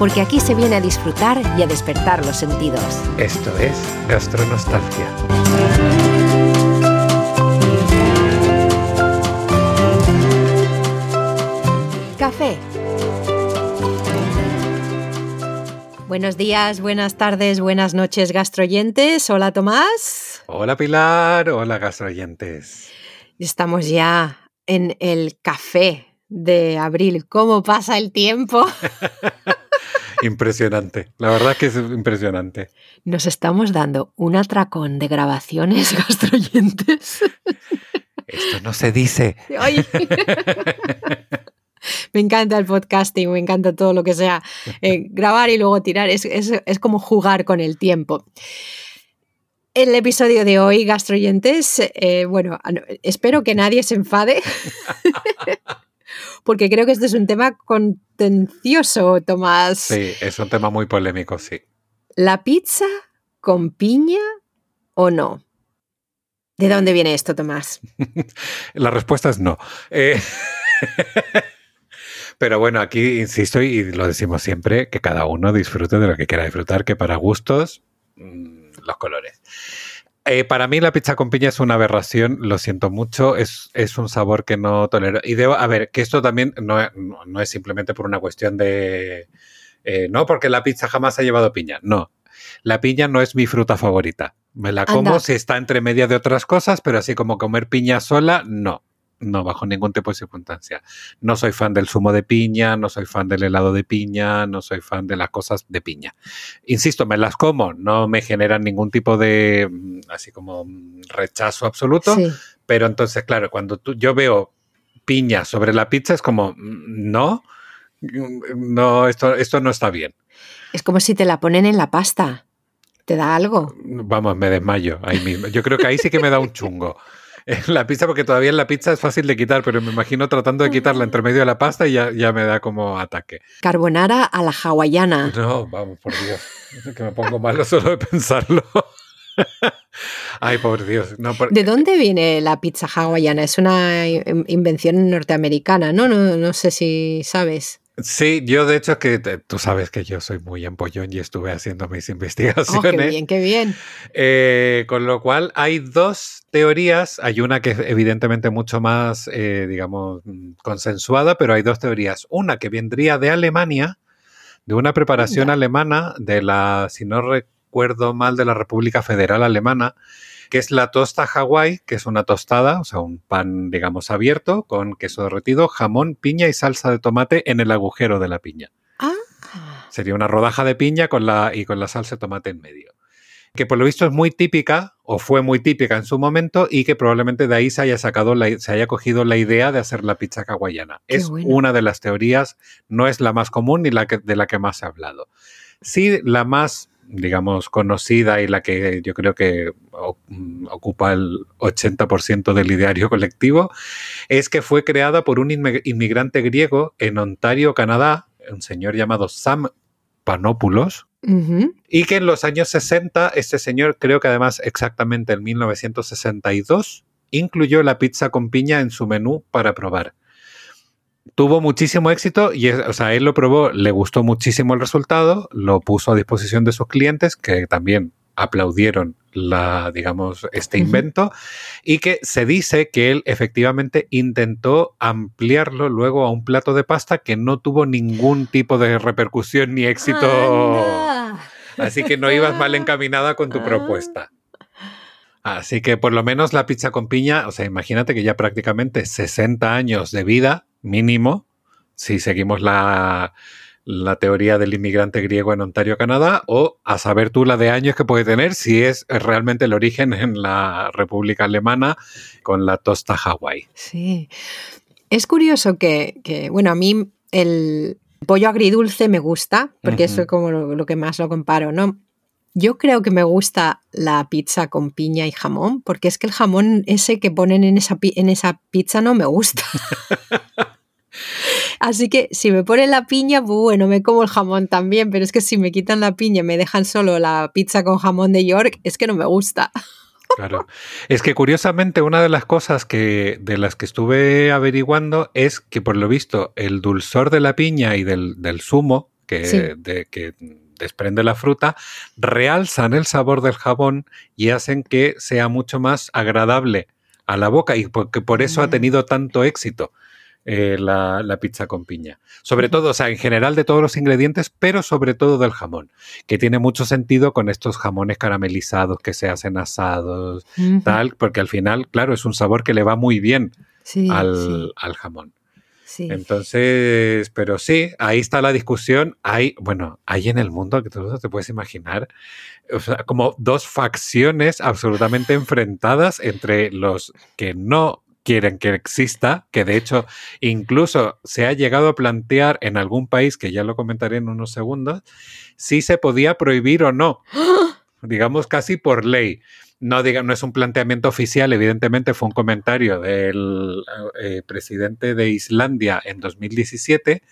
porque aquí se viene a disfrutar y a despertar los sentidos. Esto es Gastronostalgia. Café. Buenos días, buenas tardes, buenas noches, gastroyentes. Hola, Tomás. Hola, Pilar. Hola, gastroyentes. Estamos ya en el café de abril. ¿Cómo pasa el tiempo? impresionante. La verdad que es impresionante. Nos estamos dando un atracón de grabaciones gastroyentes. Esto no se dice. Me encanta el podcasting, me encanta todo lo que sea eh, grabar y luego tirar. Es, como jugar con el tiempo. El episodio de hoy, gastroyentes, eh, bueno, espero que nadie se enfade, porque creo que este es un tema contencioso, Tomás. Sí, es un tema muy polémico, sí. ¿La pizza con piña o no? ¿De dónde viene esto, Tomás? La respuesta es no. Eh, pero bueno, aquí insisto y lo decimos siempre, que cada uno disfrute de lo que quiera disfrutar, que para gustos, mm, los colores. Eh, para mí la pizza con piña es una aberración, lo siento mucho, es, es un sabor que no tolero. Y debo, a ver, que esto también no, no, es simplemente por una cuestión de... Eh, no, porque la pizza jamás ha llevado piña, no. La piña no es mi fruta favorita. Me la como si está entre media de otras cosas, pero así como comer piña sola, no. No, bajo ningún tipo de circunstancia. No soy fan del zumo de piña, no soy fan del helado de piña, no soy fan de las cosas de piña. Insisto, me las como, no me generan ningún tipo de, mm, así como, mm, rechazo absoluto, pero entonces, claro, cuando tú, yo veo piña sobre la pizza es como, mm, no, no, esto, esto no está bien. Es como si te la ponen en la pasta. ¿Te da algo? Vamos, me desmayo ahí mismo. Yo creo que ahí sí que me da un chungo. la pizza, porque todavía en la pizza es fácil de quitar, pero me imagino tratando de quitarla entre medio de la pasta y ya, ya me da como ataque. Carbonara a la hawaiana. No, vamos, por Dios. que me pongo malo solo de pensarlo. Ay, por Dios. ¿De dónde viene la pizza hawaiana? Es una invención norteamericana, ¿no? No, no sé si sabes. Sí, yo de hecho que tú sabes que yo soy muy empollón y estuve haciendo mis investigaciones. Oh, qué bien, qué bien. Eh, con lo cual hay dos teorías. Hay una que es evidentemente mucho más, eh, digamos, consensuada, pero hay dos teorías. Una que vendría de Alemania, de una preparación alemana de la, si no recuerdo mal, de la República Federal Alemana, que es la tosta Hawái, que es una tostada, o sea, un pan, digamos, abierto con queso derretido, jamón, piña y salsa de tomate en el agujero de la piña. Ah. Sería una rodaja de piña con la, y con la salsa de tomate en medio. Que por lo visto es muy típica, o fue muy típica en su momento, y que probablemente de ahí se haya sacado, se haya cogido la idea de hacer la pizza hawaiana. es una de las teorías, no es la más común ni la que, de la que más se ha hablado. Sí, la más digamos, conocida y la que yo creo que mm, ocupa el 80% del ideario colectivo, es que fue creada por un inmigrante griego en Ontario, Canadá, un señor llamado Sam Panopoulos, y que en los años 60, este señor, creo que además exactamente en 1962, incluyó la pizza con piña en su menú para probar tuvo muchísimo éxito y, o sea, él lo probó, le gustó muchísimo el resultado, lo puso a disposición de sus clientes que también aplaudieron la, digamos, este invento y que se dice que él efectivamente intentó ampliarlo luego a un plato de pasta que no tuvo ningún tipo de repercusión ni éxito. Así que no ibas mal encaminada con tu ah. propuesta. Así que por lo menos la pizza con piña, o sea, imagínate que ya prácticamente 60 años de vida mínimo, si seguimos la, teoría del inmigrante griego en Ontario, Canadá, o a saber tú la de años que puede tener si es realmente el origen en la República Alemana con la tosta Hawái. Sí. Es curioso que, bueno, a mí el pollo agridulce me gusta, porque eso es como lo, que más lo comparo, ¿no? Yo creo que me gusta la pizza con piña y jamón, porque es que el jamón ese que ponen en esa, en esa pizza no me gusta. Así que si me ponen la piña, pues bueno, me como el jamón también, pero es que si me quitan la piña y me dejan solo la pizza con jamón de York, es que no me gusta. Claro. Es que curiosamente una de las cosas que de las que estuve averiguando es que por lo visto el dulzor de la piña y del, zumo que, de, que desprende la fruta realzan el sabor del jabón y hacen que sea mucho más agradable a la boca y porque por eso ha tenido tanto éxito. Eh, la, pizza con piña. Sobre todo, o sea, en general de todos los ingredientes, pero sobre todo del jamón, que tiene mucho sentido con estos jamones caramelizados que se hacen asados, tal, porque al final, claro, es un sabor que le va muy bien al, jamón. Entonces, pero sí, ahí está la discusión. Hay, bueno, hay en el mundo que tú te puedes imaginar, o sea, como dos facciones absolutamente enfrentadas entre los que no quieren que exista, que de hecho incluso se ha llegado a plantear en algún país, que ya lo comentaré en unos segundos, si se podía prohibir o no, digamos casi por ley. No, diga, no es un planteamiento oficial, evidentemente fue un comentario del eh, presidente de Islandia en 2017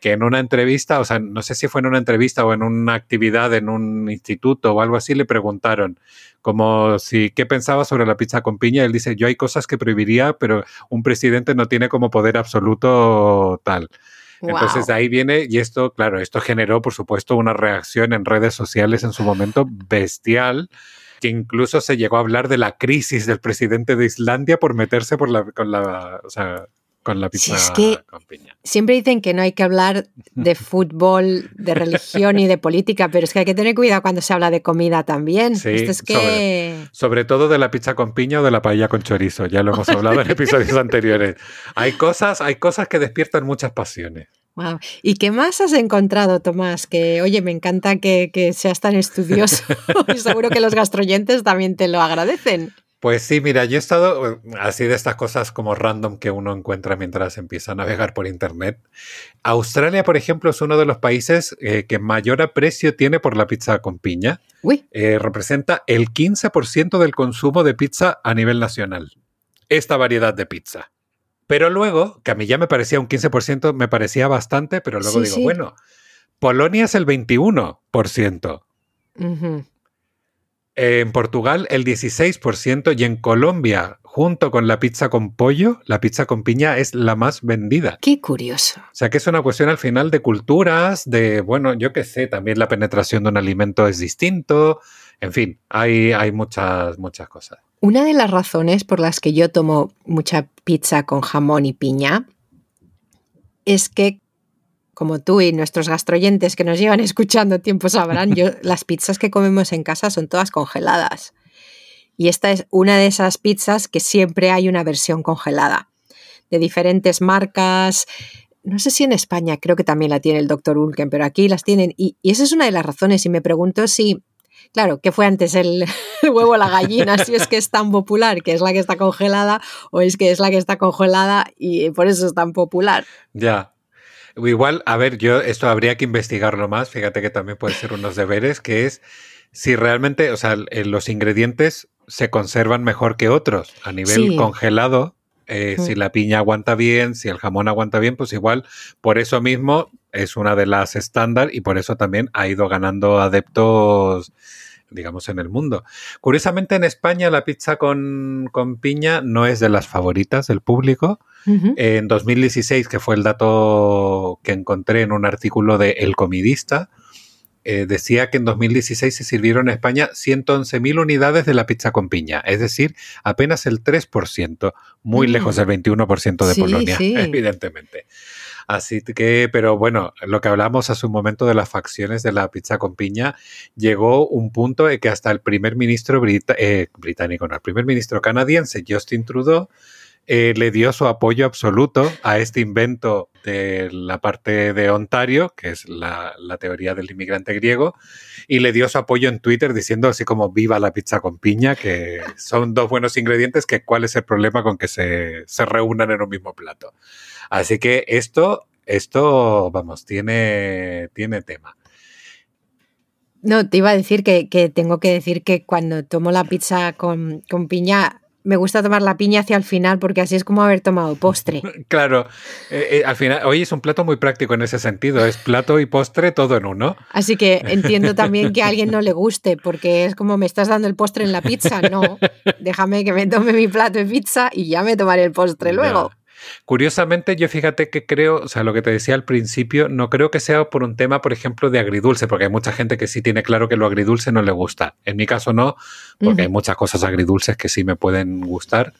que en una entrevista, o sea, no sé si fue en una entrevista o en una actividad en un instituto o algo así, le preguntaron como si qué pensaba sobre la pizza con piña. Él dice, yo hay cosas que prohibiría, pero un presidente no tiene como poder absoluto tal. Entonces de ahí viene, y esto, claro, esto generó, por supuesto, una reacción en redes sociales en su momento bestial, que incluso se llegó a hablar de la crisis del presidente de Islandia por meterse por la, con la, o sea, con la pizza es que con piña. Siempre dicen que no hay que hablar de fútbol, de religión y de política, pero es que hay que tener cuidado cuando se habla de comida también. Sí, es que... sobre, todo de la pizza con piña o de la paella con chorizo, ya lo hemos hablado en episodios anteriores. Hay cosas, hay cosas que despiertan muchas pasiones. Wow. ¿Y qué más has encontrado, Tomás? Que, oye, me encanta que, que seas tan estudioso y seguro que los gastroyentes también te lo agradecen. Pues sí, mira, yo he estado eh, así de estas cosas como random que uno encuentra mientras empieza a navegar por Internet. Australia, por ejemplo, es uno de los países eh, que mayor aprecio tiene por la pizza con piña. Eh, representa el 15% del consumo de pizza a nivel nacional. Esta variedad de pizza. Pero luego, que a mí ya me parecía un 15%, me parecía bastante, pero luego digo, bueno, Polonia es el 21%. En Portugal el 16% y en Colombia, junto con la pizza con pollo, la pizza con piña es la más vendida. Qué curioso. O sea que es una cuestión al final de culturas, de, bueno, yo qué sé, también la penetración de un alimento es distinto. En fin, hay, hay muchas, muchas cosas. Una de las razones por las que yo tomo mucha pizza con jamón y piña es que como tú y nuestros gastroyentes que nos llevan escuchando tiempo sabrán, yo, las pizzas que comemos en casa son todas congeladas. Y esta es una de esas pizzas que siempre hay una versión congelada, de diferentes marcas. No sé si en España, creo que también la tiene el doctor Ulken, pero aquí las tienen. Y, esa es una de las razones. Y me pregunto si, claro, ¿qué fue antes el, el huevo o la gallina? si es que es tan popular, que es la que está congelada, o es que es la que está congelada y por eso es tan popular. Ya, Igual, a ver, yo esto habría que investigarlo más, fíjate que también puede ser unos deberes, que es si realmente, o sea, los ingredientes se conservan mejor que otros a nivel congelado. Eh, si la piña aguanta bien, si el jamón aguanta bien, pues igual por eso mismo es una de las estándar y por eso también ha ido ganando adeptos digamos, en el mundo. Curiosamente, en España la pizza con, piña no es de las favoritas del público. En 2016, que fue el dato que encontré en un artículo de El Comidista, eh, decía que en 2016 se sirvieron en España 111.000 unidades de la pizza con piña, es decir, apenas el 3%, muy lejos del 21% de Polonia, evidentemente. Así que, pero bueno, lo que hablamos hace un momento de las facciones de la pizza con piña, llegó un punto en que hasta el primer ministro eh, británico, no, el primer ministro canadiense, Justin Trudeau, eh, le dio su apoyo absoluto a este invento de la parte de Ontario, que es la, teoría del inmigrante griego, y le dio su apoyo en Twitter diciendo así como viva la pizza con piña, que son dos buenos ingredientes, que cuál es el problema con que se, se reúnan en un mismo plato. Así que esto, esto, vamos, tiene, tiene tema. No, te iba a decir que, que, tengo que decir que cuando tomo la pizza con, con piña me gusta tomar la piña hacia el final porque así es como haber tomado postre. Claro, eh, eh, al final, hoy es un plato muy práctico en ese sentido, es plato y postre todo en uno. Así que entiendo también que a alguien no le guste porque es como me estás dando el postre en la pizza, no, déjame que me tome mi plato de pizza y ya me tomaré el postre luego. Curiosamente, yo fíjate que creo, o sea, lo que te decía al principio, no creo que sea por un tema, por ejemplo, de agridulce, porque hay mucha gente que sí tiene claro que lo agridulce no le gusta. En mi caso no, porque hay muchas cosas agridulces que sí me pueden gustar.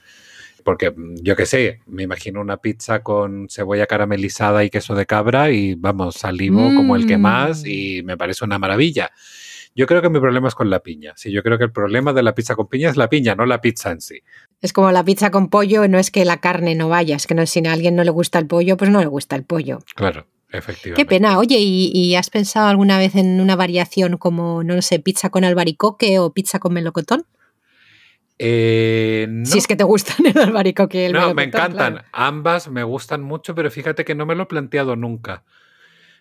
Porque yo qué sé, me imagino una pizza con cebolla caramelizada y queso de cabra y vamos, salivo como el que más mm. y me parece una maravilla. Yo creo que mi problema es con la piña. Sí, yo creo que el problema de la pizza con piña es la piña, no la pizza en sí. Es como la pizza con pollo, no es que la carne no vaya, es que no, si a alguien no le gusta el pollo, pues no le gusta el pollo. Claro, efectivamente. Qué pena. Oye, ¿y, has pensado alguna vez en una variación como, no sé, pizza con albaricoque o pizza con melocotón? Eh, Si es que te gustan el albaricoque y el No, me encantan. Ambas me gustan mucho, pero fíjate que no me lo he planteado nunca.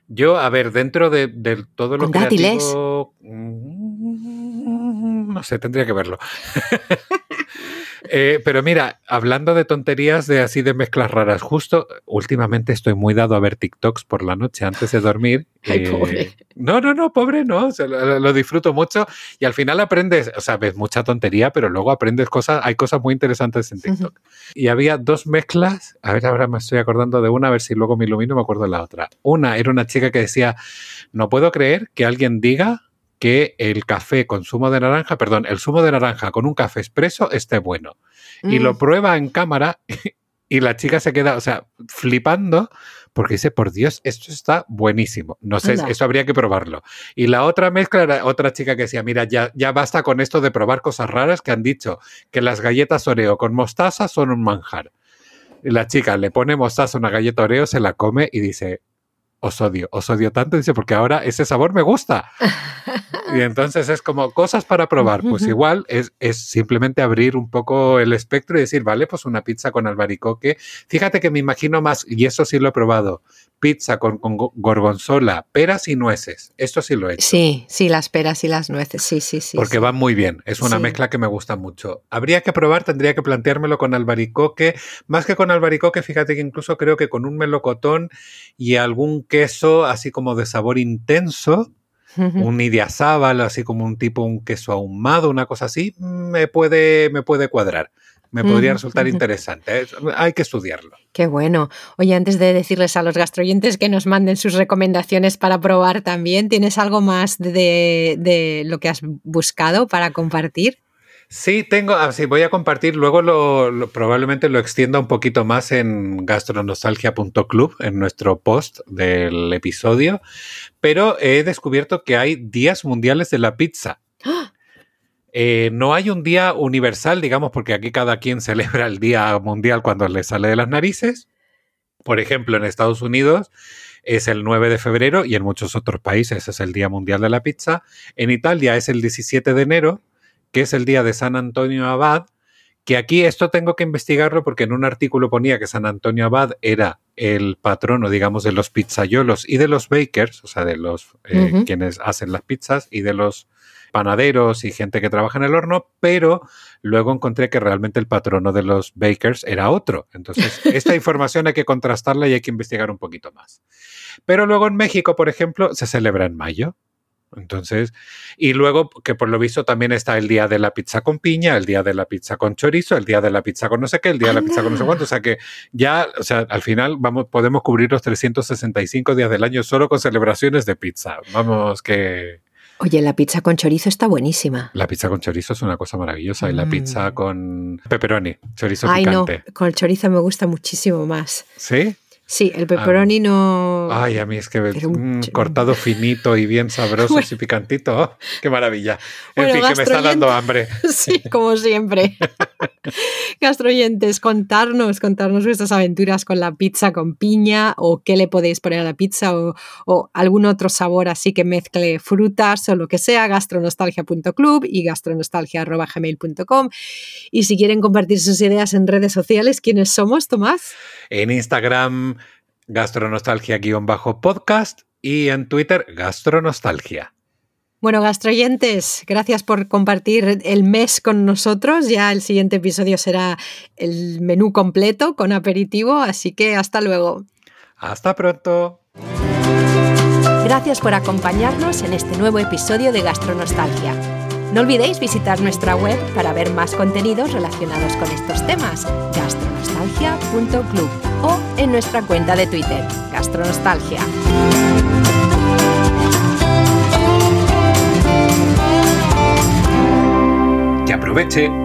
Yo, a ver, dentro de, todo lo que. Mm, no sé, tendría que verlo. Eh, pero mira, hablando de tonterías de así de mezclas raras, justo últimamente estoy muy dado a ver TikToks por la noche antes de dormir. Ay, pobre. No, no, no, pobre, no. lo, disfruto mucho y al final aprendes, o sea, ves mucha tontería, pero luego aprendes cosas, hay cosas muy interesantes en TikTok. Y había dos mezclas, a ver, ahora me estoy acordando de una, a ver si luego me ilumino, me acuerdo de la otra. Una era una chica que decía, no puedo creer que alguien diga que el café con zumo de naranja, perdón, el zumo de naranja con un café expreso esté bueno. Y lo mm. prueba en cámara y la chica se queda, o sea, flipando porque dice, por Dios, esto está buenísimo. No sé, eso habría que probarlo. Y la otra mezcla era otra chica que decía, mira, ya, ya basta con esto de probar cosas raras que han dicho que las galletas Oreo con mostaza son un manjar. Y la chica le pone mostaza a una galleta Oreo, se la come y dice, os odio, os odio tanto, dice, porque ahora ese sabor me gusta. y entonces es como cosas para probar. Pues igual es, es, simplemente abrir un poco el espectro y decir, vale, pues una pizza con albaricoque. Fíjate que me imagino más, y eso sí lo he probado, pizza con, gorgonzola, peras y nueces. Esto sí lo he hecho. Sí, sí, las peras y las nueces, sí, sí, sí. Porque van muy bien, es una mezcla que me gusta mucho. Habría que probar, tendría que planteármelo con albaricoque. Más que con albaricoque, fíjate que incluso creo que con un melocotón y algún queso así como de sabor intenso, un idiazábal, así como un tipo un queso ahumado, una cosa así, me puede, me puede cuadrar me podría resultar interesante. Hay que estudiarlo. Qué bueno. Oye, antes de decirles a los gastroyentes que nos manden sus recomendaciones para probar también, ¿tienes algo más de, lo que has buscado para compartir? Sí, tengo, así ah, voy a compartir, luego lo, probablemente lo extienda un poquito más en gastronostalgia.club, en nuestro post del episodio, pero he descubierto que hay días mundiales de la pizza. ¡Ah! Eh, no hay un día universal, digamos, porque aquí cada quien celebra el Día Mundial cuando le sale de las narices. Por ejemplo, en Estados Unidos es el 9 de febrero y en muchos otros países es el Día Mundial de la Pizza. En Italia es el 17 de enero, que es el Día de San Antonio Abad, que aquí esto tengo que investigarlo porque en un artículo ponía que San Antonio Abad era el patrono, digamos, de los pizzayolos y de los bakers, o sea, de los eh, quienes hacen las pizzas y de los panaderos y gente que trabaja en el horno, pero luego encontré que realmente el patrono de los bakers era otro. Entonces, esta información hay que contrastarla y hay que investigar un poquito más. Pero luego en México, por ejemplo, se celebra en mayo. Entonces, y luego que por lo visto también está el día de la pizza con piña, el día de la pizza con chorizo, el día de la pizza con no sé qué, el día de la pizza con no sé cuánto. O sea que ya, o sea, al final vamos, podemos cubrir los 365 días del año solo con celebraciones de pizza. Vamos que Oye, la pizza con chorizo está buenísima. La pizza con chorizo es una cosa maravillosa. Y la pizza mm. con pepperoni, chorizo Ay, picante. no, con el chorizo me gusta muchísimo más. ¿Sí? Sí, el pepperoni no. Ay, a mí es que un... cortado finito y bien sabroso y picantito. ¡oh! ¡Qué maravilla! En fin, que me está dando hambre. Sí, como siempre. Gastroyentes, contarnos, contarnos vuestras aventuras con la pizza con piña o qué le podéis poner a la pizza o, o algún otro sabor así que mezcle frutas o lo que sea. Gastronostalgia.club y gastronostalgia.gmail.com. Y si quieren compartir sus ideas en redes sociales, ¿quiénes somos, Tomás? En Instagram gastronostalgia-podcast y en Twitter gastronostalgia. Bueno, gastroyentes, gracias por compartir el mes con nosotros. Ya el siguiente episodio será el menú completo con aperitivo, así que hasta luego. Hasta pronto. Gracias por acompañarnos en este nuevo episodio de Gastronostalgia. No olvidéis visitar nuestra web para ver más contenidos relacionados con estos temas, gastronostalgia.club o en nuestra cuenta de Twitter, Gastronostalgia. Que aproveche